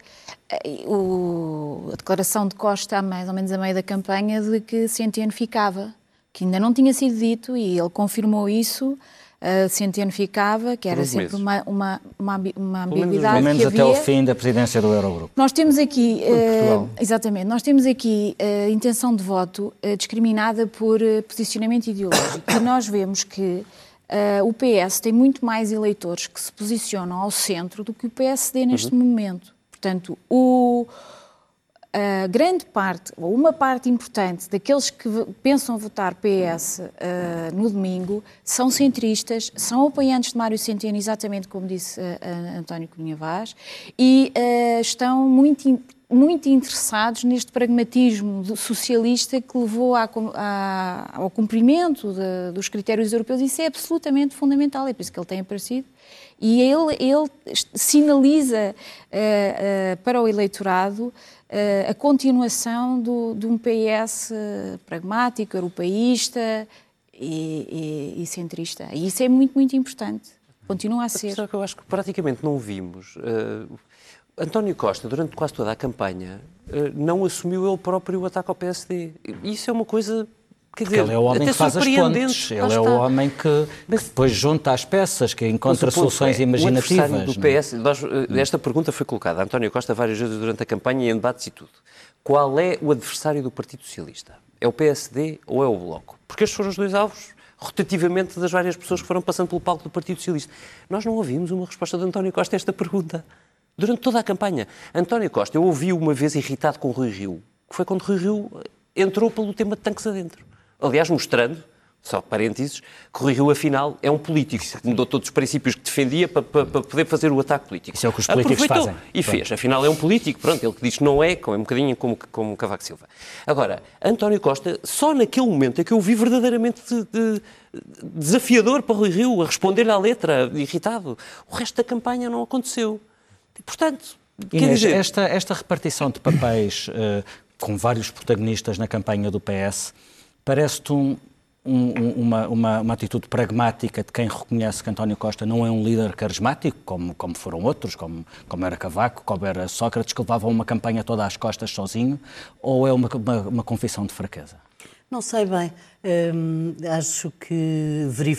o, a declaração de Costa, mais ou menos a meio da campanha, de que Centeno ficava, que ainda não tinha sido dito e ele confirmou isso. Uh, Centeno ficava, que era sempre uma, uma, uma, uma ambiguidade. Pelo menos até ao fim da presidência do Eurogrupo. Nós temos aqui, uh, exatamente, nós temos aqui uh, intenção de voto uh, discriminada por posicionamento ideológico. E nós vemos que o PS tem muito mais eleitores que se posicionam ao centro do que o PSD neste uhum. momento. Portanto, o, a grande parte, ou uma parte importante daqueles que pensam votar PS uh, no domingo são centristas, são apoiantes de Mário Centeno, exatamente como disse uh, António Cunha Vaz, e uh, estão muito, muito interessados neste pragmatismo socialista que levou à, à, ao cumprimento de, dos critérios europeus. Isso é absolutamente fundamental, é por isso que ele tem aparecido e ele, ele sinaliza para o eleitorado a continuação do, de um PS pragmático, europeísta e, e, e, centrista. E isso é muito, muito importante. Continua a ser. Será que eu acho que praticamente não vimos. António Costa, durante quase toda a campanha, não assumiu ele próprio o ataque ao PSD. Isso é uma coisa Quer dizer, ele é o homem que faz as pontes, ele é o homem que, que, depois junta as peças, que encontra soluções é, imaginativas. O do PS, nós, eh, esta pergunta foi colocada a António Costa várias vezes durante a campanha e em debates e tudo. Qual é o adversário do Partido Socialista? É o PSD ou é o Bloco? Porque estes foram os dois alvos rotativamente das várias pessoas que foram passando pelo palco do Partido Socialista. Nós não ouvimos uma resposta de António Costa a esta pergunta. Durante toda a campanha. António Costa, eu ouvi uma vez irritado com Rui Rio, que foi quando Rui Rio entrou pelo tema de tanques adentro. Aliás, mostrando, só parênteses, que Rui Rio, afinal, é um político. Mudou todos os princípios que defendia para, para, para, poder fazer o ataque político. Isso é o que os políticos Aproveitou fazem. E fez. Afinal, é um político. Pronto, ele que diz que não é, é um bocadinho como, como Cavaco Silva. Agora, António Costa, só naquele momento é que eu vi verdadeiramente de, de, desafiador para Rui Rio, a responder-lhe à letra, irritado. O resto da campanha não aconteceu. E, portanto, Inês, dizer... esta, esta repartição de papéis uh, com vários protagonistas na campanha do PS Parece-te um, um, uma, uma, uma, atitude pragmática de quem reconhece que António Costa não é um líder carismático, como, como foram outros, como, como era Cavaco, como era Sócrates, que levavam uma campanha toda às costas sozinho, ou é uma, uma, uma confissão de fraqueza? Não sei bem. Hum, acho que verifico